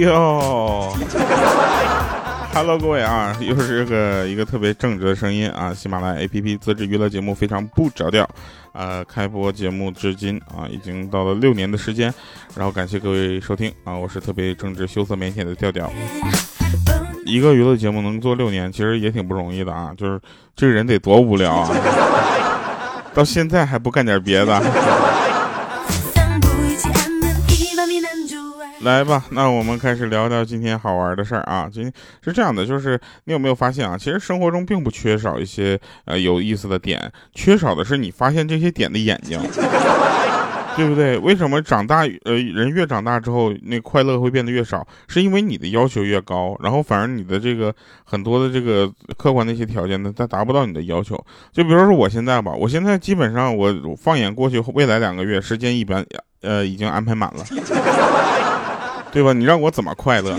哟，Hello，各位啊，又是这个一个特别正直的声音啊！喜马拉雅 APP 自制娱乐节目非常不着调，呃，开播节目至今啊，已经到了六年的时间，然后感谢各位收听啊，我是特别正直、羞涩、腼腆的调调。一个娱乐节目能做六年，其实也挺不容易的啊，就是这个人得多无聊啊，到现在还不干点别的。来吧，那我们开始聊聊今天好玩的事儿啊。今天是这样的，就是你有没有发现啊？其实生活中并不缺少一些呃有意思的点，缺少的是你发现这些点的眼睛，对不对？为什么长大呃人越长大之后，那快乐会变得越少？是因为你的要求越高，然后反而你的这个很多的这个客观的一些条件呢，它达不到你的要求。就比如说我现在吧，我现在基本上我放眼过去未来两个月时间一般呃已经安排满了。对吧？你让我怎么快乐？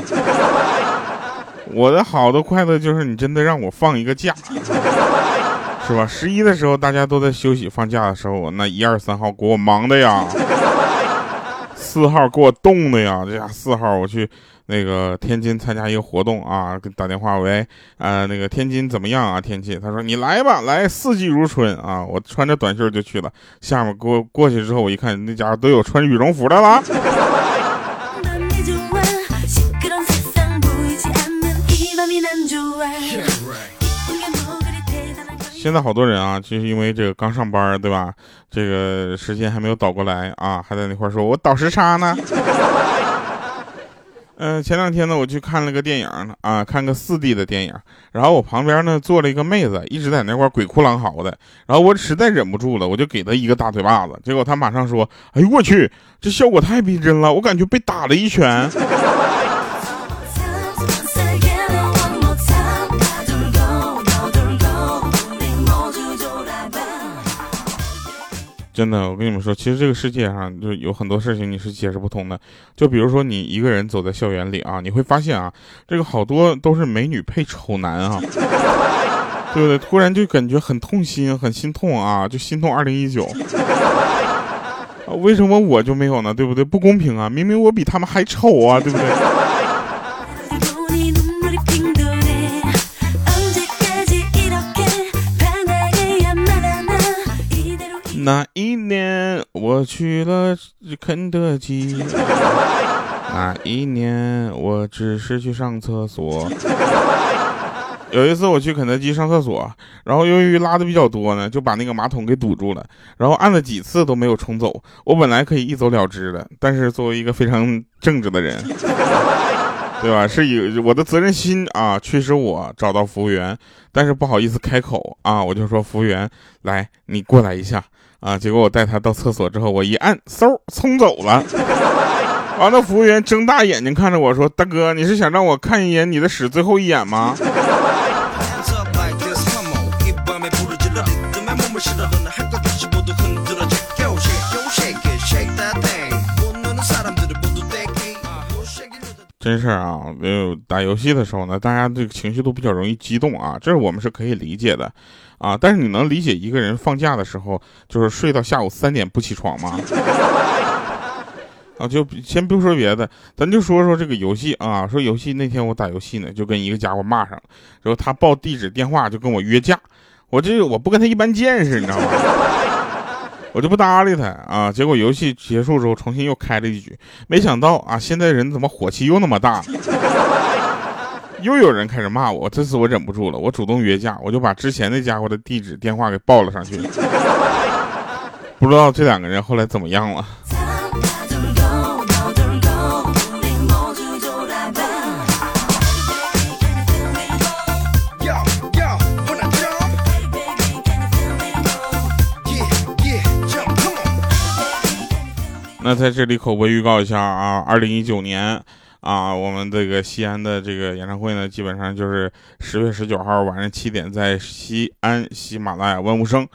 我的好的快乐就是你真的让我放一个假，是吧？十一的时候大家都在休息放假的时候我，那一二三号给我忙的呀，四号给我冻的呀。这下四号我去那个天津参加一个活动啊，给打电话喂，呃，那个天津怎么样啊？天气？他说你来吧，来四季如春啊。我穿着短袖就去了，下面过过去之后，我一看那家伙都有穿羽绒服的了。现在好多人啊，就是因为这个刚上班，对吧？这个时间还没有倒过来啊，还在那块说，我倒时差呢。嗯，前两天呢，我去看了个电影啊，看个四 D 的电影，然后我旁边呢坐了一个妹子，一直在那块鬼哭狼嚎的，然后我实在忍不住了，我就给她一个大嘴巴子，结果她马上说，哎呦我去，这效果太逼真了，我感觉被打了一拳。真的，我跟你们说，其实这个世界上就有很多事情你是解释不通的。就比如说，你一个人走在校园里啊，你会发现啊，这个好多都是美女配丑男啊，对不对？突然就感觉很痛心，很心痛啊，就心痛二零一九。为什么我就没有呢？对不对？不公平啊！明明我比他们还丑啊，对不对？那一年我去了肯德基，那一年我只是去上厕所。有一次我去肯德基上厕所，然后由于拉的比较多呢，就把那个马桶给堵住了，然后按了几次都没有冲走。我本来可以一走了之的，但是作为一个非常正直的人，对吧？是以我的责任心啊驱使我找到服务员，但是不好意思开口啊，我就说服务员，来，你过来一下。啊！结果我带他到厕所之后，我一按，嗖，冲走了。完了，服务员睁大眼睛看着我说：“大哥，你是想让我看一眼你的屎最后一眼吗？”真事儿啊！有打游戏的时候呢，大家这个情绪都比较容易激动啊，这是我们是可以理解的。啊！但是你能理解一个人放假的时候就是睡到下午三点不起床吗？啊，就先不说别的，咱就说说这个游戏啊。说游戏那天我打游戏呢，就跟一个家伙骂上了，然后他报地址电话就跟我约架，我这我不跟他一般见识，你知道吗？我就不搭理他啊。结果游戏结束之后重新又开了一局，没想到啊，现在人怎么火气又那么大？又有人开始骂我，这次我忍不住了，我主动约架，我就把之前那家伙的地址电话给报了上去。不知道这两个人后来怎么样了。那在这里口播预告一下啊，二零一九年。啊，我们这个西安的这个演唱会呢，基本上就是十月十九号晚上七点，在西安喜马拉雅万物生，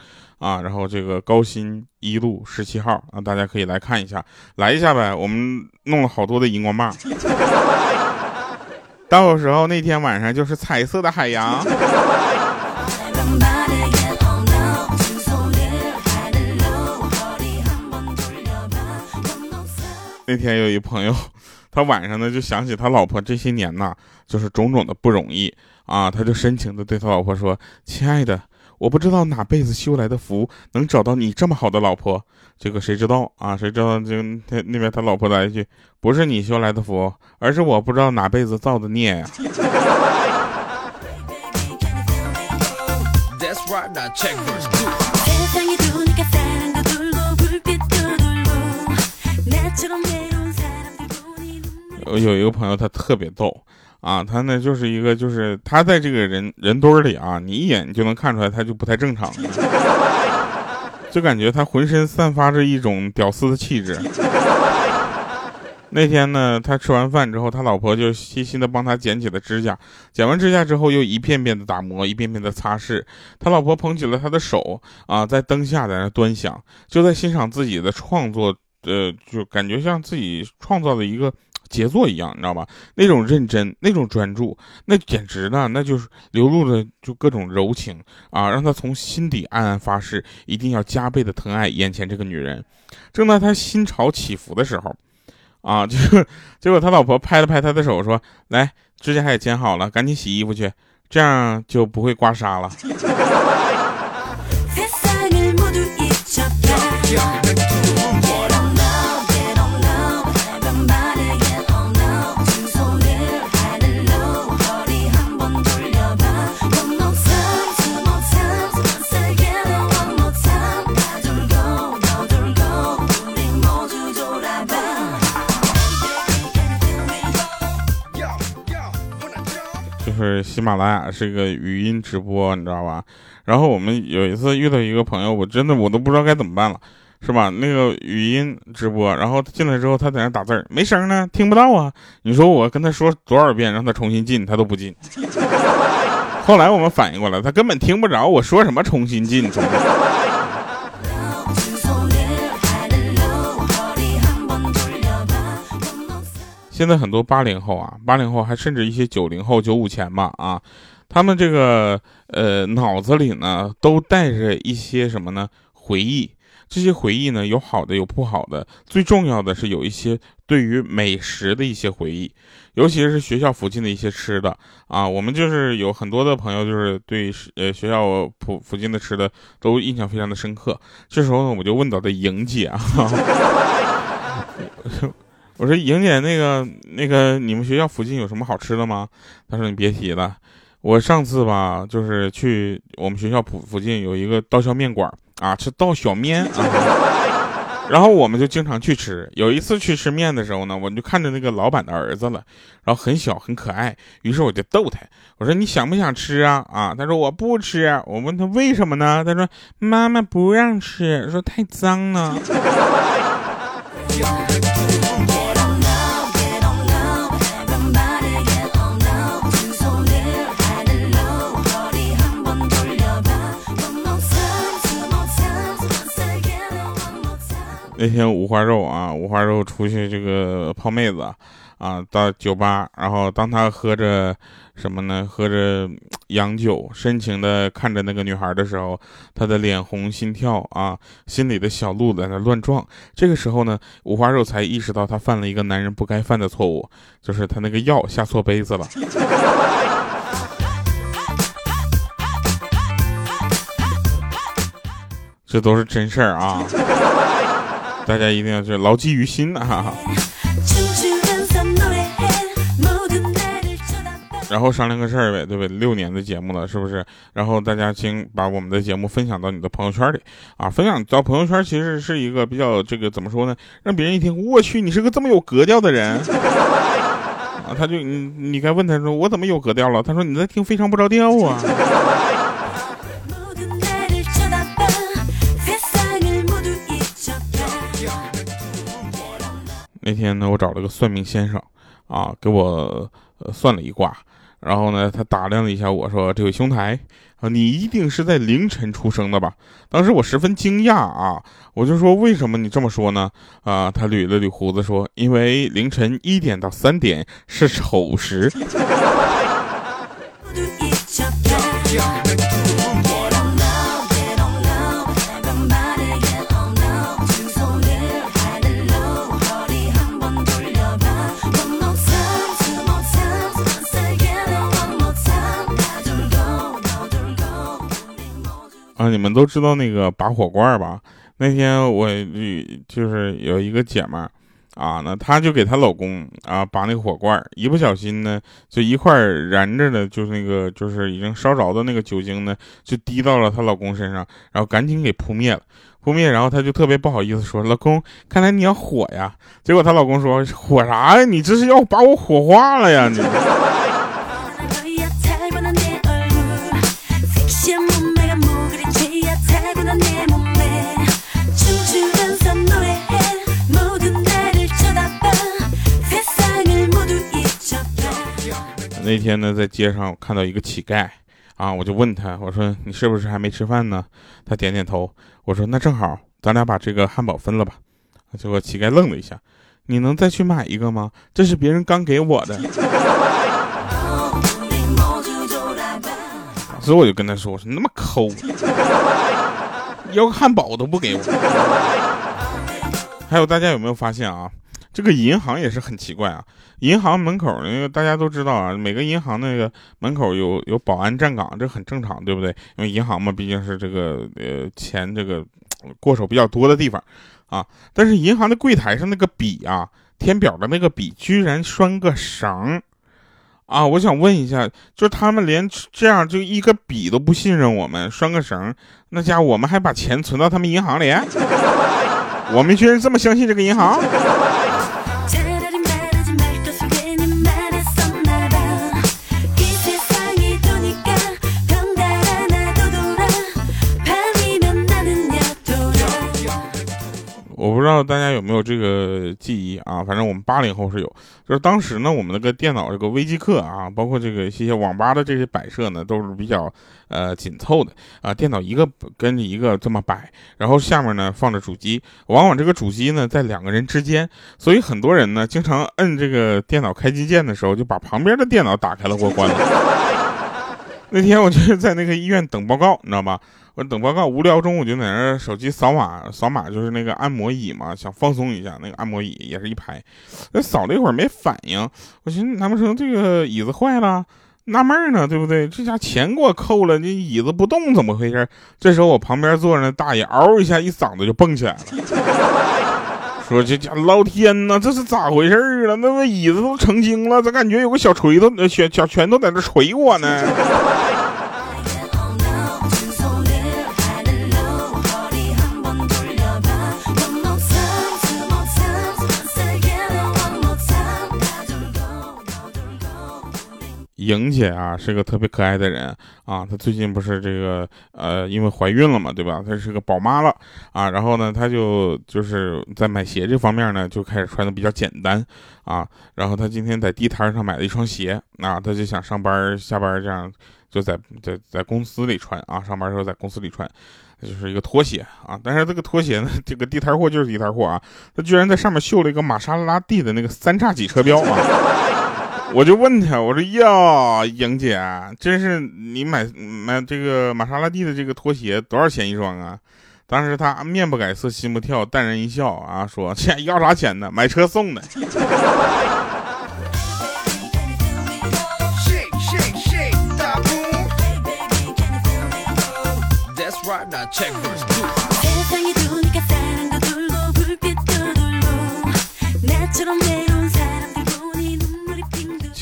啊，然后这个高新一路十七号啊，大家可以来看一下，来一下呗。我们弄了好多的荧光棒，到时候那天晚上就是彩色的海洋。那天有一朋友。他晚上呢就想起他老婆这些年呐，就是种种的不容易啊，他就深情的对他老婆说：“亲爱的。”我不知道哪辈子修来的福能找到你这么好的老婆，这个谁知道啊？谁知道就他那边他老婆来一句，不是你修来的福，而是我不知道哪辈子造的孽呀。我有一个朋友，他特别逗。啊，他呢就是一个，就是他在这个人人堆里啊，你一眼就能看出来他就不太正常，就感觉他浑身散发着一种屌丝的气质。那天呢，他吃完饭之后，他老婆就细心的帮他剪起了指甲，剪完指甲之后又一片片的打磨，一片片的擦拭。他老婆捧起了他的手啊，在灯下在那端详，就在欣赏自己的创作，呃，就感觉像自己创造的一个。杰作一样，你知道吧？那种认真，那种专注，那简直呢，那就是流露的就各种柔情啊，让他从心底暗暗发誓，一定要加倍的疼爱眼前这个女人。正在他心潮起伏的时候，啊，就结果他老婆拍了拍他的手，说：“来，指甲也剪好了，赶紧洗衣服去，这样就不会刮痧了。” 喜马拉雅是一个语音直播，你知道吧？然后我们有一次遇到一个朋友，我真的我都不知道该怎么办了，是吧？那个语音直播，然后进来之后他在那打字没声呢，听不到啊。你说我跟他说多少遍让他重新进，他都不进。后来我们反应过来，他根本听不着我说什么重新进。现在很多八零后啊，八零后还甚至一些九零后、九五前吧啊，他们这个呃脑子里呢都带着一些什么呢？回忆。这些回忆呢有好的有不好的，最重要的是有一些对于美食的一些回忆，尤其是学校附近的一些吃的啊。我们就是有很多的朋友就是对呃学校附附近的吃的都印象非常的深刻。这时候呢，我就问到的莹姐啊。我说莹姐，那个那个，你们学校附近有什么好吃的吗？她说你别提了，我上次吧，就是去我们学校附附近有一个刀削面馆啊，吃刀削面啊，然后我们就经常去吃。有一次去吃面的时候呢，我就看着那个老板的儿子了，然后很小很可爱，于是我就逗他，我说你想不想吃啊？啊，他说我不吃。我问他为什么呢？他说妈妈不让吃，说太脏了。那天五花肉啊，五花肉出去这个泡妹子，啊，到酒吧，然后当他喝着什么呢？喝着洋酒，深情的看着那个女孩的时候，他的脸红心跳啊，心里的小鹿在那乱撞。这个时候呢，五花肉才意识到他犯了一个男人不该犯的错误，就是他那个药下错杯子了。这都是真事儿啊。大家一定要是牢记于心啊！然后商量个事儿呗，对不对？六年的节目了，是不是？然后大家请把我们的节目分享到你的朋友圈里啊！分享到朋友圈其实是一个比较这个怎么说呢？让别人一听，我去，你是个这么有格调的人 啊！他就你你该问他说，我怎么有格调了？他说你在听非常不着调啊！那天呢，我找了个算命先生，啊，给我算了一卦，然后呢，他打量了一下我说：“这位兄台啊，你一定是在凌晨出生的吧？”当时我十分惊讶啊，我就说：“为什么你这么说呢？”啊，他捋了捋胡子说：“因为凌晨一点到三点是丑时。”你们都知道那个拔火罐吧？那天我就是有一个姐们儿啊，那她就给她老公啊拔那个火罐，一不小心呢，就一块燃着的，就是那个就是已经烧着的那个酒精呢，就滴到了她老公身上，然后赶紧给扑灭了，扑灭，然后她就特别不好意思说：“老公，看来你要火呀。”结果她老公说：“火啥呀？你这是要把我火化了呀？你。”那天呢，在街上我看到一个乞丐，啊，我就问他，我说你是不是还没吃饭呢？他点点头。我说那正好，咱俩把这个汉堡分了吧。结果乞丐愣了一下，你能再去买一个吗？这是别人刚给我的。所以我就跟他说，我说你那么抠，要个汉堡都不给我。还有大家有没有发现啊？这个银行也是很奇怪啊，银行门口那个大家都知道啊，每个银行那个门口有有保安站岗，这很正常，对不对？因为银行嘛，毕竟是这个呃钱这个过手比较多的地方啊。但是银行的柜台上那个笔啊，填表的那个笔居然拴个绳啊！我想问一下，就他们连这样就一个笔都不信任我们，拴个绳，那家伙我们还把钱存到他们银行里？我们居然这么相信这个银行？我不知道大家有没有这个记忆啊？反正我们八零后是有，就是当时呢，我们那个电脑这个微机课啊，包括这个一些网吧的这些摆设呢，都是比较呃紧凑的啊。电脑一个跟着一个这么摆，然后下面呢放着主机，往往这个主机呢在两个人之间，所以很多人呢经常摁这个电脑开机键的时候，就把旁边的电脑打开了或关了。那天我就是在那个医院等报告，你知道吧？我等报告，无聊中我就在那手机扫码，扫码就是那个按摩椅嘛，想放松一下。那个按摩椅也是一排，那扫了一会儿没反应，我寻思难不成这个椅子坏了？纳闷呢，对不对？这家钱给我扣了，这椅子不动怎么回事？这时候我旁边坐着那大爷，嗷一下一嗓子就蹦起来了，说这家老天呐，这是咋回事啊？那个椅子都成精了，咋感觉有个小锤头、小小拳头在那锤我呢？莹姐啊，是个特别可爱的人啊。她最近不是这个呃，因为怀孕了嘛，对吧？她是个宝妈了啊。然后呢，她就就是在买鞋这方面呢，就开始穿的比较简单啊。然后她今天在地摊上买了一双鞋啊，她就想上班下班这样，就在在在公司里穿啊。上班时候在公司里穿，就是一个拖鞋啊。但是这个拖鞋呢，这个地摊货就是地摊货啊。她居然在上面绣了一个玛莎拉蒂的那个三叉戟车标啊。我就问他，我说呀，莹姐，真是你买买这个玛莎拉蒂的这个拖鞋多少钱一双啊？当时他面不改色心不跳，淡然一笑啊，说这要啥钱呢？买车送的。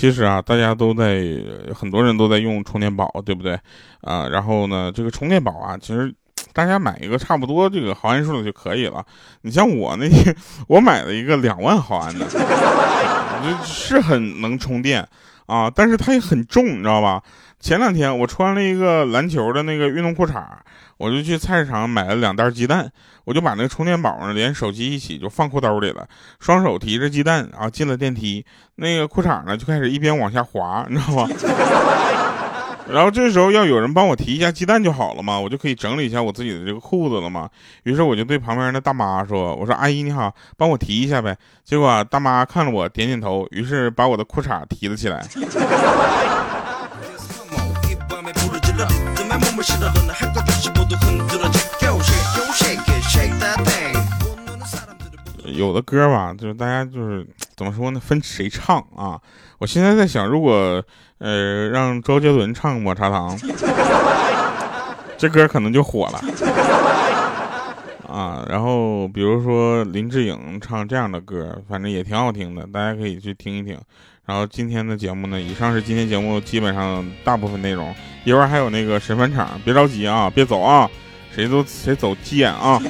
其实啊，大家都在，很多人都在用充电宝，对不对？啊，然后呢，这个充电宝啊，其实大家买一个差不多这个毫安数的就可以了。你像我那天，我买了一个两万毫安的，是很能充电啊，但是它也很重，你知道吧？前两天我穿了一个篮球的那个运动裤衩，我就去菜市场买了两袋鸡蛋，我就把那个充电宝呢连手机一起就放裤兜里了，双手提着鸡蛋然啊进了电梯，那个裤衩呢就开始一边往下滑，你知道吧？然后这时候要有人帮我提一下鸡蛋就好了嘛，我就可以整理一下我自己的这个裤子了嘛。于是我就对旁边的大妈说：“我说阿姨你好，帮我提一下呗。”结果大妈看了我点点头，于是把我的裤衩提了起来。有的歌吧，就是大家就是怎么说呢？分谁唱啊？我现在在想，如果呃让周杰伦唱《抹茶糖》，这歌可能就火了。啊，然后比如说林志颖唱这样的歌，反正也挺好听的，大家可以去听一听。然后今天的节目呢，以上是今天节目基本上大部分内容，一会儿还有那个神返场，别着急啊，别走啊，谁都谁走急眼啊。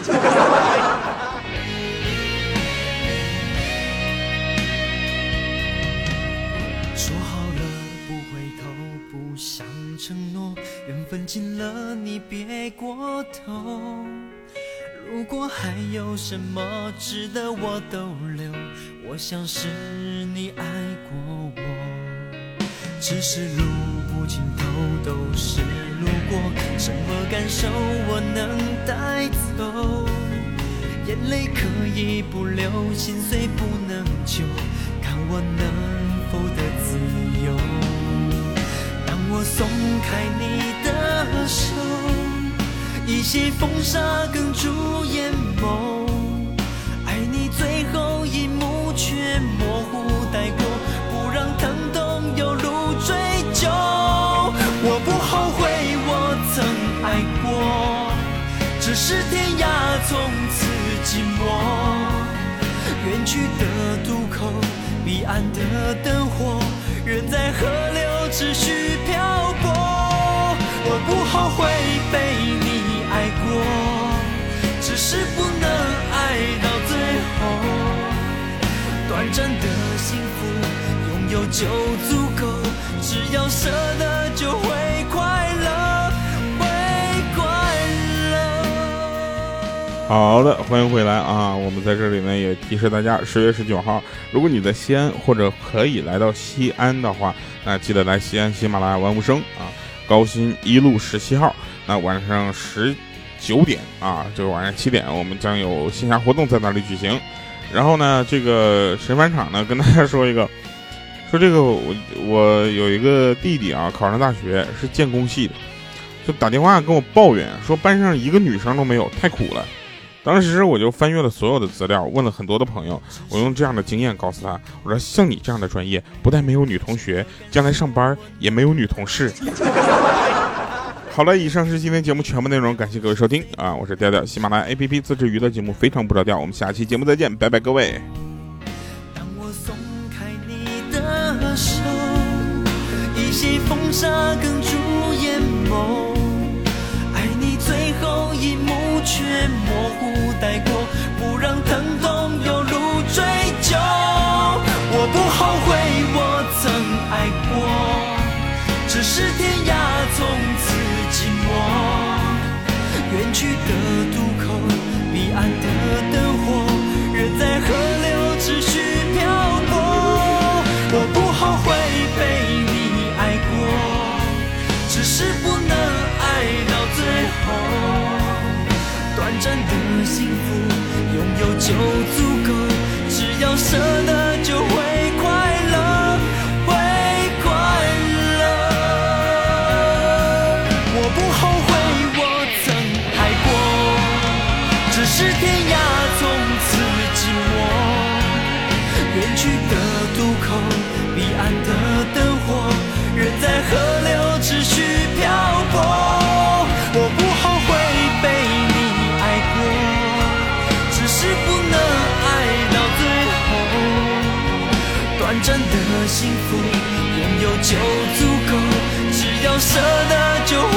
说好了不回头，不想承诺，缘分尽了你别过头。如果还有什么值得我逗留，我想是你爱过我。只是路不尽头都是路过，什么感受我能带走？眼泪可以不流，心碎不能救，看我能否得自由。当我松开你的手。一些风沙哽住眼眸，模糊带过，不让疼痛有路追究。我不后悔我曾爱过，只是天涯从此寂寞。远去的渡口，彼岸的灯火，人在河流只许漂泊。我不后悔短暂的幸福，拥有就足够。只要舍得，就会快乐，会快乐。好的，欢迎回来啊！我们在这里呢也提示大家，十月十九号，如果你在西安或者可以来到西安的话，那记得来西安喜马拉雅万物生啊，高新一路十七号，那晚上十。九点啊，就是晚上七点，我们将有线下活动在那里举行。然后呢，这个神返场呢，跟大家说一个，说这个我我有一个弟弟啊，考上大学是建工系的，就打电话跟我抱怨说班上一个女生都没有，太苦了。当时我就翻阅了所有的资料，问了很多的朋友，我用这样的经验告诉他，我说像你这样的专业，不但没有女同学，将来上班也没有女同事。好了，以上是今天节目全部内容，感谢各位收听啊！我是调调，喜马拉雅 APP 自制娱乐节目非常不着调，我们下期节目再见，拜拜各位。当我松开你的手，一些风沙哽住眼眸，爱你最后一幕却模糊带过，去的渡口，彼岸的灯火，人在河流持续漂泊。我不后悔被你爱过，只是不能爱到最后。短暂的幸福，拥有就足够，只要舍得幸福，拥有就足够，只要舍得就。